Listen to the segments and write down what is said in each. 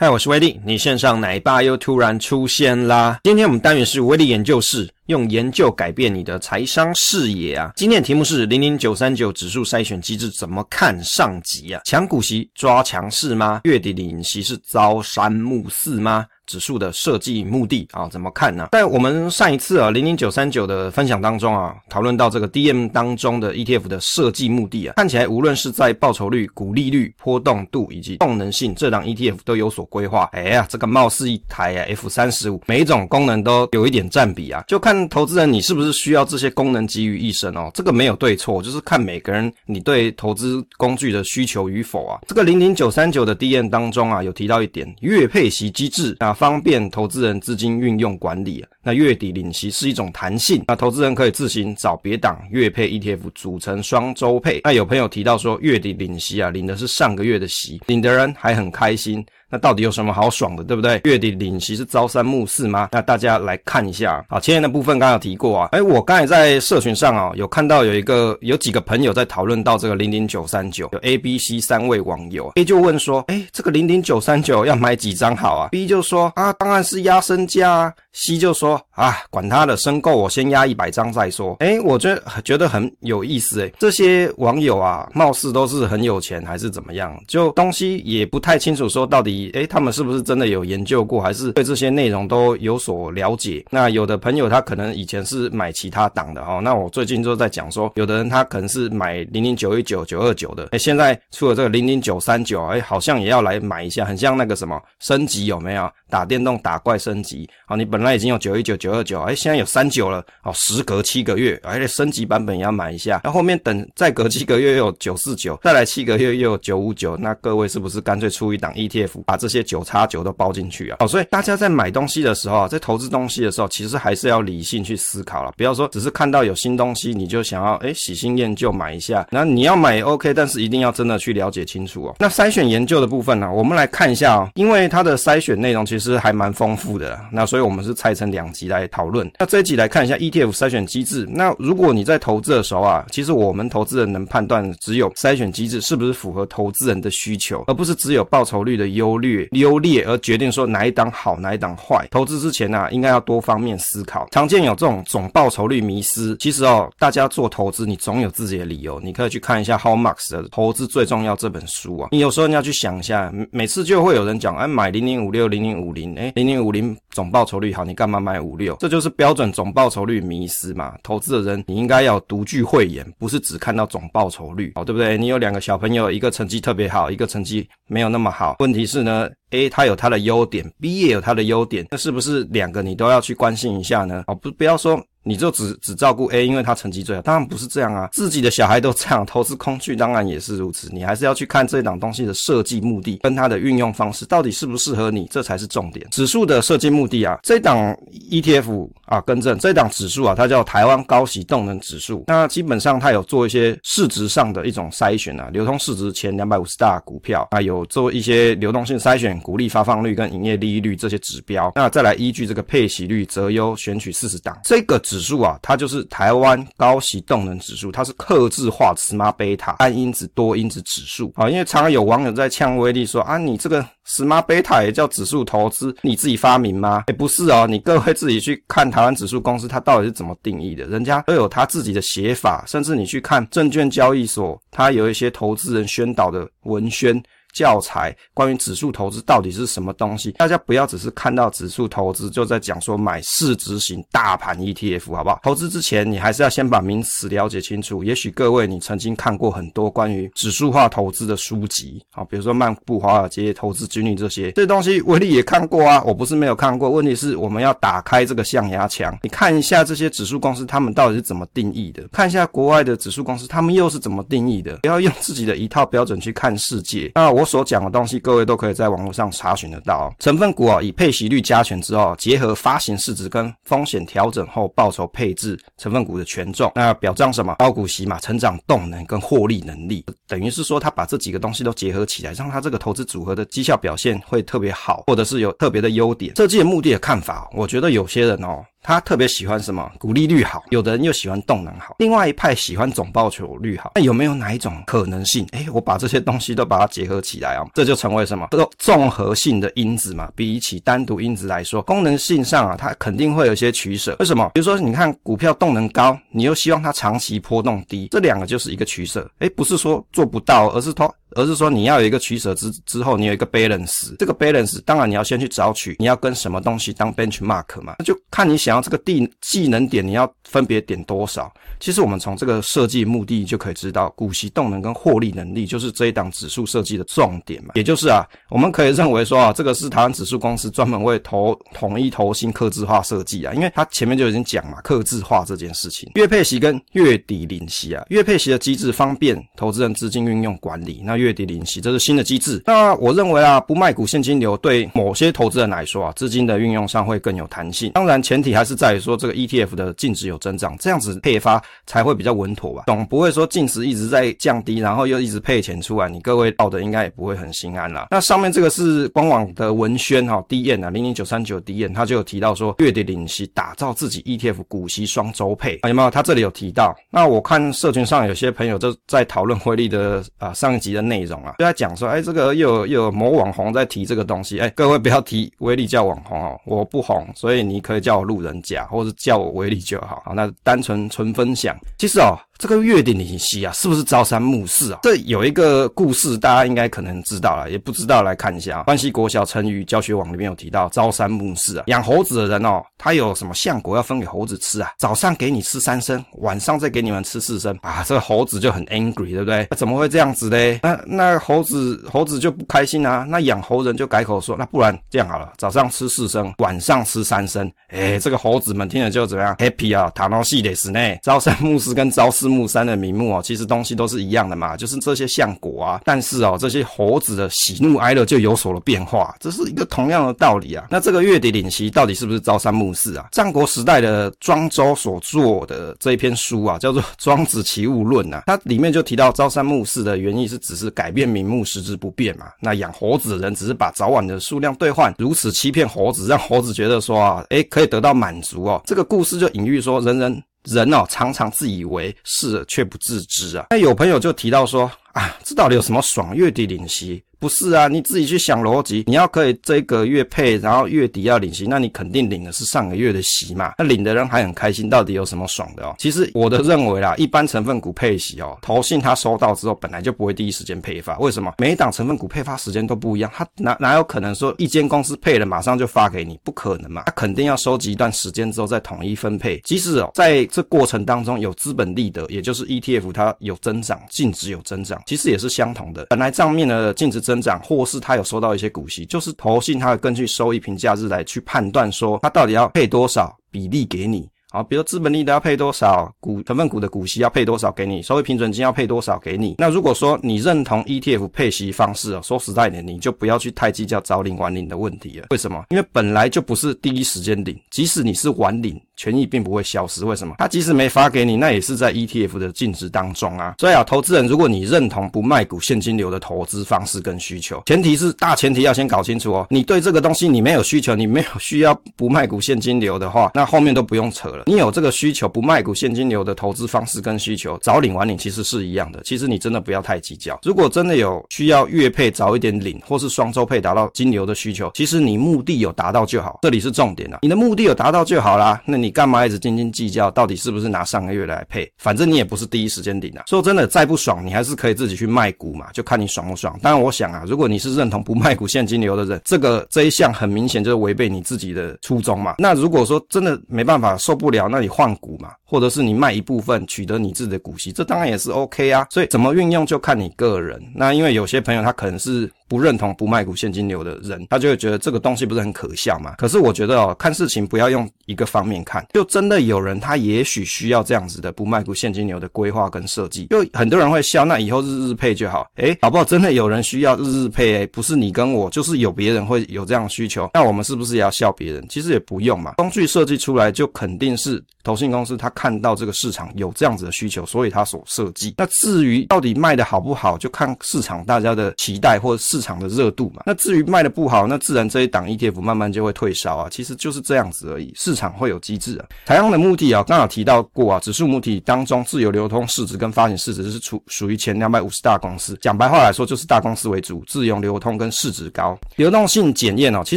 嗨，我是威力，你线上奶爸又突然出现啦！今天我们单元是威力研究室，用研究改变你的财商视野啊！今天的题目是零零九三九指数筛选机制怎么看上集啊？强股息抓强势吗？月底领息是朝三暮四吗？指数的设计目的啊，怎么看呢？在我们上一次啊零零九三九的分享当中啊，讨论到这个 DM 当中的 ETF 的设计目的啊，看起来无论是在报酬率、股利率、波动度以及动能性，这档 ETF 都有所规划。哎呀，这个貌似一台啊 F 三十五，每一种功能都有一点占比啊，就看投资人你是不是需要这些功能集于一身哦。这个没有对错，就是看每个人你对投资工具的需求与否啊。这个零零九三九的 D N 当中啊，有提到一点月配息机制啊。方便投资人资金运用管理，那月底领息是一种弹性，那投资人可以自行找别档月配 ETF 组成双周配。那有朋友提到说，月底领息啊，领的是上个月的息，领的人还很开心。那到底有什么好爽的，对不对？月底领息是朝三暮四吗？那大家来看一下。啊，前面的部分刚有提过啊。诶，我刚才在社群上啊，有看到有一个有几个朋友在讨论到这个零零九三九，有 A、B、C 三位网友。A 就问说，诶，这个零零九三九要买几张好啊？B 就说啊，当然是压身价啊。C 就说啊，管他的，申购我先压一百张再说。诶，我觉得觉得很有意思诶，这些网友啊，貌似都是很有钱还是怎么样？就东西也不太清楚，说到底。诶，他们是不是真的有研究过，还是对这些内容都有所了解？那有的朋友他可能以前是买其他档的哦。那我最近就在讲说，有的人他可能是买零零九一九九二九的，诶，现在出了这个零零九三九，诶，好像也要来买一下，很像那个什么升级有没有？打电动打怪升级，好，你本来已经有九一九九二九，诶，现在有三九了，好，时隔七个月，而且升级版本也要买一下。那后面等再隔七个月又有九四九，再来七个月又有九五九，那各位是不是干脆出一档 ETF？把这些九叉九都包进去啊！好，所以大家在买东西的时候啊，在投资东西的时候，其实还是要理性去思考了。不要说只是看到有新东西你就想要诶喜新厌旧买一下。那你要买 OK，但是一定要真的去了解清楚哦。那筛选研究的部分呢，我们来看一下哦，因为它的筛选内容其实还蛮丰富的。那所以我们是拆成两集来讨论。那这一集来看一下 ETF 筛选机制。那如果你在投资的时候啊，其实我们投资人能判断只有筛选机制是不是符合投资人的需求，而不是只有报酬率的优略。优劣而决定说哪一档好，哪一档坏。投资之前呢、啊，应该要多方面思考。常见有这种总报酬率迷失。其实哦，大家做投资，你总有自己的理由。你可以去看一下 Howard Marks 的《投资最重要》这本书啊。你有时候你要去想一下，每次就会有人讲，哎，买零零五六、零零五零，哎，零零五零总报酬率好，你干嘛买五六？这就是标准总报酬率迷失嘛。投资的人，你应该要独具慧眼，不是只看到总报酬率，哦，对不对？你有两个小朋友，一个成绩特别好，一个成绩没有那么好。问题是呢？A 他有他的优点，B 也有他的优点，那是不是两个你都要去关心一下呢？哦，不，不要说。你就只只照顾 A，因为他成绩最好，当然不是这样啊。自己的小孩都这样，投资工具当然也是如此。你还是要去看这档东西的设计目的跟它的运用方式到底适不适合你，这才是重点。指数的设计目的啊，这档 ETF 啊，更正，这档指数啊，它叫台湾高息动能指数。那基本上它有做一些市值上的一种筛选啊，流通市值前两百五十大股票啊，有做一些流动性筛选，股利发放率跟营业利率这些指标。那再来依据这个配息率择优选取四十档，这个指。数啊，它就是台湾高息动能指数，它是克制化 Smart Beta 单因子多因子指数啊。因为常常有网友在呛威力说啊，你这个 Smart Beta 也叫指数投资，你自己发明吗？哎，不是哦，你各位自己去看它台湾指数公司它到底是怎么定义的，人家都有他自己的写法，甚至你去看证券交易所，它有一些投资人宣导的文宣。教材关于指数投资到底是什么东西？大家不要只是看到指数投资就在讲说买市值型大盘 ETF，好不好？投资之前你还是要先把名词了解清楚。也许各位你曾经看过很多关于指数化投资的书籍，好，比如说《漫步华尔街投资军律》这些，这东西威力也看过啊。我不是没有看过，问题是我们要打开这个象牙墙，你看一下这些指数公司他们到底是怎么定义的，看一下国外的指数公司他们又是怎么定义的，不要用自己的一套标准去看世界。那我我所讲的东西，各位都可以在网络上查询得到。成分股啊，以配息率加权之后，结合发行市值跟风险调整后报酬配置成分股的权重，那表彰什么？高股息嘛，成长动能跟获利能力，等于是说他把这几个东西都结合起来，让他这个投资组合的绩效表现会特别好，或者是有特别的优点。设计的目的的看法，我觉得有些人哦，他特别喜欢什么？股利率好，有的人又喜欢动能好，另外一派喜欢总报酬率好。那有没有哪一种可能性？哎，我把这些东西都把它结合起来啊，这就成为什么？这个综合性的因子嘛。比起单独因子来说，功能性上啊，它肯定会有一些取舍。为什么？比如说，你看股票动能高，你又希望它长期波动低，这两个就是一个取舍。哎，不是说做不到，而是说。而是说你要有一个取舍之之后，你有一个 balance。这个 balance 当然你要先去找取，你要跟什么东西当 benchmark 嘛？那就看你想要这个地技能点，你要分别点多少。其实我们从这个设计目的就可以知道，股息动能跟获利能力就是这一档指数设计的重点嘛。也就是啊，我们可以认为说啊，这个是台湾指数公司专门为投统一投新客制化设计啊，因为它前面就已经讲嘛，客制化这件事情，月配息跟月底领息啊，月配息的机制方便投资人资金运用管理，那月月底领息这是新的机制。那我认为啊，不卖股现金流对某些投资人来说啊，资金的运用上会更有弹性。当然前提还是在于说这个 ETF 的净值有增长，这样子配发。才会比较稳妥吧，总不会说净值一直在降低，然后又一直配钱出来，你各位抱的应该也不会很心安啦。那上面这个是官网的文宣哈，DM 啊，零零九三九 DM，他就有提到说月底领息，打造自己 ETF 股息双周配啊，有没有？他这里有提到。那我看社群上有些朋友就在讨论威力的啊上一集的内内容啊，就在讲说，哎，这个又有又有某网红在提这个东西，哎，各位不要提威力叫网红哦，我不红，所以你可以叫我路人甲，或者叫我威力就好。好，那单纯纯分享。其实哦。这个月底领息啊，是不是朝三暮四啊？这有一个故事，大家应该可能知道了，也不知道来看一下啊。关西国小成语教学网里面有提到朝三暮四啊。养猴子的人哦，他有什么相果要分给猴子吃啊？早上给你吃三升，晚上再给你们吃四升啊。这个猴子就很 angry，对不对？怎么会这样子呢？那那猴子猴子就不开心啊。那养猴人就改口说，那不然这样好了，早上吃四升，晚上吃三升。哎，这个猴子们听了就怎么样？happy 啊，塔诺西的是呢。朝三暮四跟朝四。木三的名目哦，其实东西都是一样的嘛，就是这些橡果啊。但是哦，这些猴子的喜怒哀乐就有所了变化，这是一个同样的道理啊。那这个月底领息到底是不是朝三暮四啊？战国时代的庄周所做的这一篇书啊，叫做《庄子齐物论》啊，它里面就提到朝三暮四的原意是只是改变名目，实质不变嘛。那养猴子的人只是把早晚的数量兑换，如此欺骗猴子，让猴子觉得说啊，诶，可以得到满足哦。这个故事就隐喻说，人人。人哦，常常自以为是，却不自知啊。那有朋友就提到说啊，这到底有什么爽？月的灵犀？不是啊，你自己去想逻辑。你要可以这个月配，然后月底要领息，那你肯定领的是上个月的息嘛。那领的人还很开心，到底有什么爽的哦？其实我的认为啦，一般成分股配息哦，投信他收到之后，本来就不会第一时间配发。为什么？每一档成分股配发时间都不一样，他哪哪有可能说一间公司配了马上就发给你？不可能嘛，他肯定要收集一段时间之后再统一分配。即使哦，在这过程当中有资本利得，也就是 ETF 它有增长，净值有增长，其实也是相同的。本来账面的净值增长，或是他有收到一些股息，就是投信他会根据收益评价日来去判断说，他到底要配多少比例给你。好，比如资本利得要配多少，股成分股的股息要配多少给你，收益平准金要配多少给你。那如果说你认同 ETF 配息方式哦，说实在点，你就不要去太计较早领晚领的问题了。为什么？因为本来就不是第一时间领，即使你是晚领。权益并不会消失，为什么？他即使没发给你，那也是在 ETF 的净值当中啊。所以啊，投资人，如果你认同不卖股现金流的投资方式跟需求，前提是大前提要先搞清楚哦。你对这个东西你没有需求，你没有需要不卖股现金流的话，那后面都不用扯。你有这个需求，不卖股现金流的投资方式跟需求，早领晚领其实是一样的。其实你真的不要太计较。如果真的有需要月配早一点领，或是双周配达到金流的需求，其实你目的有达到就好，这里是重点啊。你的目的有达到就好啦，那你。你干嘛一直斤斤计较？到底是不是拿上个月来配？反正你也不是第一时间领啊。说真的，再不爽，你还是可以自己去卖股嘛，就看你爽不爽。当然，我想啊，如果你是认同不卖股现金流的人，这个这一项很明显就是违背你自己的初衷嘛。那如果说真的没办法受不不了，那你换股嘛，或者是你卖一部分取得你自己的股息，这当然也是 OK 啊。所以怎么运用就看你个人。那因为有些朋友他可能是。不认同不卖股现金流的人，他就会觉得这个东西不是很可笑嘛。可是我觉得哦，看事情不要用一个方面看，就真的有人他也许需要这样子的不卖股现金流的规划跟设计。就很多人会笑，那以后日日配就好。诶，好不好？真的有人需要日日配，诶，不是你跟我，就是有别人会有这样的需求。那我们是不是也要笑别人？其实也不用嘛。工具设计出来就肯定是投信公司他看到这个市场有这样子的需求，所以他所设计。那至于到底卖的好不好，就看市场大家的期待或市场的热度嘛。那至于卖的不好，那自然这一档 ETF 慢慢就会退烧啊。其实就是这样子而已，市场会有机制啊。台阳的目的啊，刚好提到过啊，指数母体当中自由流通市值跟发行市值是属属于前两百五十大公司。讲白话来说，就是大公司为主，自由流通跟市值高，流动性检验哦。其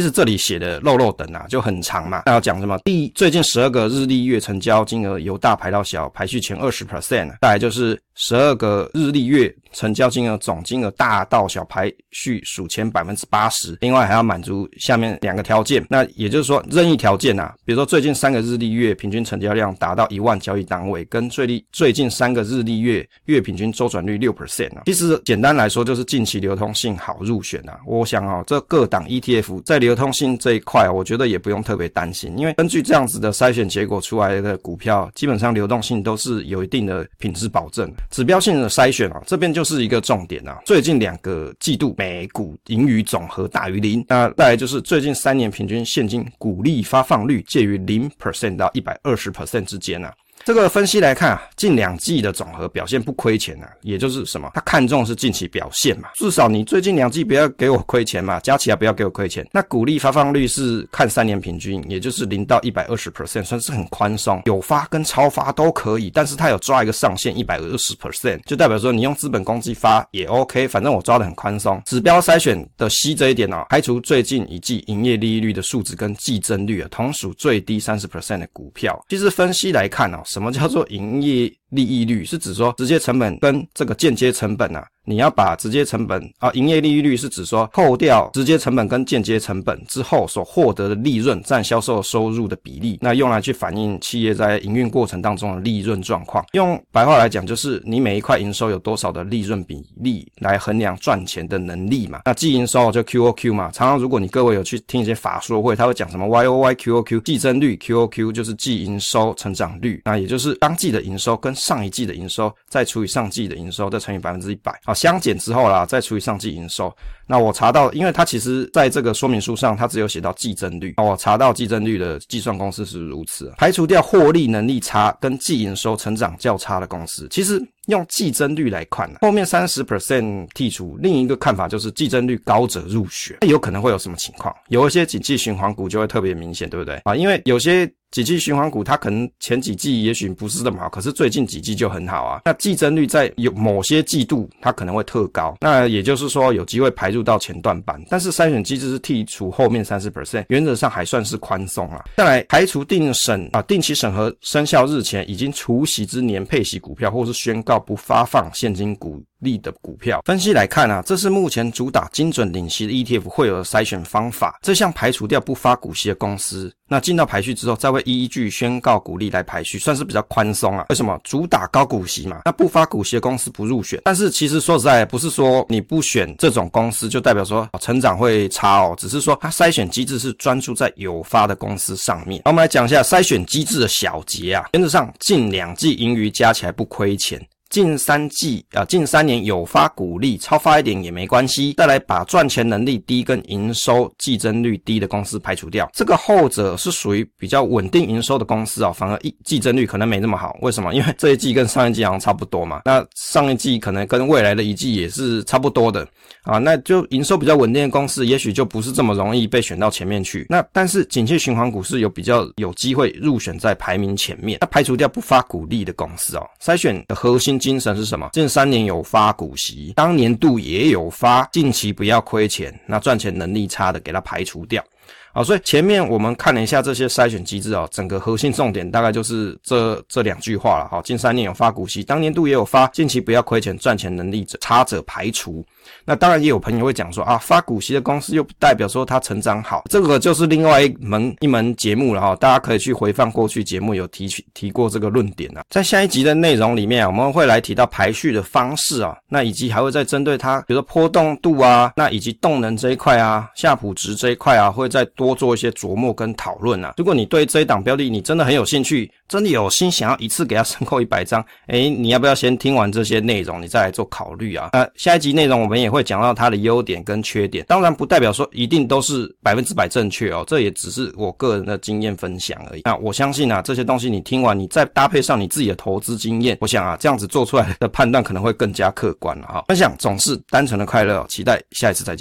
实这里写的漏漏等啊，就很长嘛。那要讲什么？第，最近十二个日历月成交金额由大排到小，排序前二十 percent。再来就是十二个日历月成交金额总金额大到小排序数前百分之八十。另外还要满足下面两个条件，那也就是说任意条件啊，比如说最近三个日历月平均成交量达到一万交易单位，跟最历最近三个日历月月平均周转率六 percent 啊。其实简单来说就是近期流通性好入选啊。我想啊，这各档 ETF 在流通性这一块，我觉得也不用特别担心，因为根据这样子的筛选结果出来的股票，基本上流动性都是有一定的品质保证。指标性的筛选啊，这边就是一个重点啊。最近两个季度每股盈余总和大于零，那再来就是最近三年平均现金股利发放率介于零 percent 到一百二十 percent 之间啊。这个分析来看啊，近两季的总和表现不亏钱啊，也就是什么？他看重是近期表现嘛，至少你最近两季不要给我亏钱嘛，加起来不要给我亏钱。那股利发放率是看三年平均，也就是零到一百二十 percent，算是很宽松，有发跟超发都可以，但是它有抓一个上限一百二十 percent，就代表说你用资本公积发也 OK，反正我抓得很宽松。指标筛选的 C 这一点哦，排除最近一季营业利率的数值跟季增率啊，同属最低三十 percent 的股票。其实分析来看哦。什么叫做营业利益率？是指说直接成本跟这个间接成本啊。你要把直接成本啊，营业利益率是指说扣掉直接成本跟间接成本之后所获得的利润占销售收入的比例，那用来去反映企业在营运过程当中的利润状况。用白话来讲，就是你每一块营收有多少的利润比例来衡量赚钱的能力嘛。那季营收就 QOQ 嘛，常常如果你各位有去听一些法说会，他会讲什么 YOY QOQ 季增率 QOQ 就是季营收成长率，那也就是当季的营收跟上一季的营收再除以上季的营收再乘以百分之一百。相减之后啦，再除以上季营收。那我查到，因为它其实在这个说明书上，它只有写到季增率。我查到季增率的计算公式是如此，排除掉获利能力差跟季营收成长较差的公司。其实用季增率来看呢，后面三十 percent 剔除，另一个看法就是季增率高者入选。那有可能会有什么情况？有一些景气循环股就会特别明显，对不对啊？因为有些。景气循环股，它可能前几季也许不是这么好，可是最近几季就很好啊。那季增率在有某些季度，它可能会特高，那也就是说有机会排入到前段班。但是筛选机制是剔除后面三十 percent，原则上还算是宽松啊。再来排除定审啊，定期审核生效日前已经除息之年配息股票，或是宣告要不发放现金股利的股票。分析来看啊，这是目前主打精准领息的 ETF 会有的筛选方法。这项排除掉不发股息的公司。那进到排序之后，再会依据宣告股利来排序，算是比较宽松啊。为什么？主打高股息嘛。那不发股息的公司不入选。但是其实说实在，不是说你不选这种公司就代表说成长会差哦，只是说它筛选机制是专注在有发的公司上面。那我们来讲一下筛选机制的小节啊。原则上，近两季盈余加起来不亏钱。近三季啊，近三年有发股利，超发一点也没关系。再来把赚钱能力低跟营收季增率低的公司排除掉，这个后者是属于比较稳定营收的公司啊，反而一季增率可能没那么好。为什么？因为这一季跟上一季好像差不多嘛。那上一季可能跟未来的一季也是差不多的啊，那就营收比较稳定的公司，也许就不是这么容易被选到前面去。那但是景气循环股是有比较有机会入选在排名前面。那排除掉不发股利的公司哦，筛选的核心。精神是什么？近三年有发发股息，当年度也有发，近期不要亏钱，那赚钱能力差的给它排除掉。好，所以前面我们看了一下这些筛选机制啊，整个核心重点大概就是这这两句话了。好，近三年有发股息，当年度也有发，近期不要亏钱，赚钱能力者差者排除。那当然也有朋友会讲说啊，发股息的公司又不代表说它成长好，这个就是另外一门一门节目了哈。大家可以去回放过去节目有提取提过这个论点啊。在下一集的内容里面啊，我们会来提到排序的方式啊，那以及还会再针对它，比如说波动度啊，那以及动能这一块啊，夏普值这一块啊，会再多做一些琢磨跟讨论啊。如果你对这一档标的你真的很有兴趣，真的有心想要一次给它申购一百张，诶，你要不要先听完这些内容，你再来做考虑啊？那，下一集内容我们我们也会讲到它的优点跟缺点，当然不代表说一定都是百分之百正确哦，这也只是我个人的经验分享而已。那我相信啊，这些东西你听完，你再搭配上你自己的投资经验，我想啊，这样子做出来的判断可能会更加客观了哈。分享总是单纯的快乐，期待下一次再见。